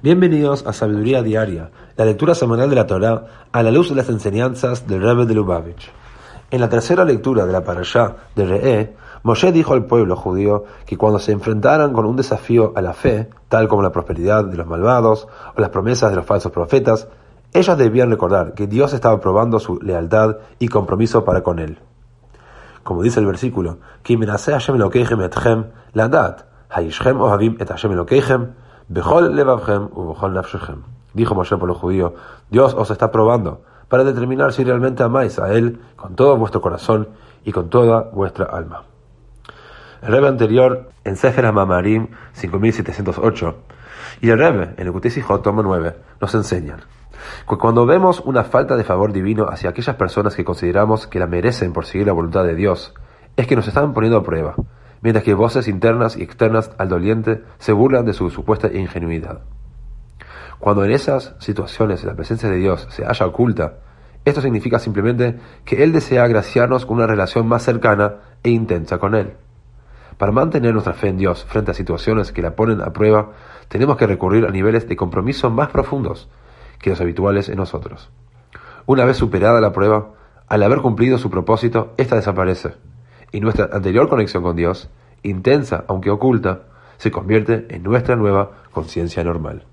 Bienvenidos a Sabiduría Diaria, la lectura semanal de la Torá a la luz de las enseñanzas del Rebbe de Lubavitch. En la tercera lectura de la Parashá de Re'e, Moshe dijo al pueblo judío que cuando se enfrentaran con un desafío a la fe, tal como la prosperidad de los malvados o las promesas de los falsos profetas, ellos debían recordar que Dios estaba probando su lealtad y compromiso para con él. Como dice el versículo, Dijo Moshe por los judíos, Dios os está probando para determinar si realmente amáis a Él con todo vuestro corazón y con toda vuestra alma. El Rebbe anterior en Sefer HaMamarim 5708 y el Rebbe en el Kutisijot tomo 9 nos enseñan que cuando vemos una falta de favor divino hacia aquellas personas que consideramos que la merecen por seguir la voluntad de Dios, es que nos están poniendo a prueba, mientras que voces internas y externas al doliente se burlan de su supuesta ingenuidad. Cuando en esas situaciones la presencia de Dios se halla oculta, esto significa simplemente que Él desea agraciarnos con una relación más cercana e intensa con Él. Para mantener nuestra fe en Dios frente a situaciones que la ponen a prueba, tenemos que recurrir a niveles de compromiso más profundos que los habituales en nosotros. Una vez superada la prueba, al haber cumplido su propósito, ésta desaparece, y nuestra anterior conexión con Dios, intensa aunque oculta, se convierte en nuestra nueva conciencia normal.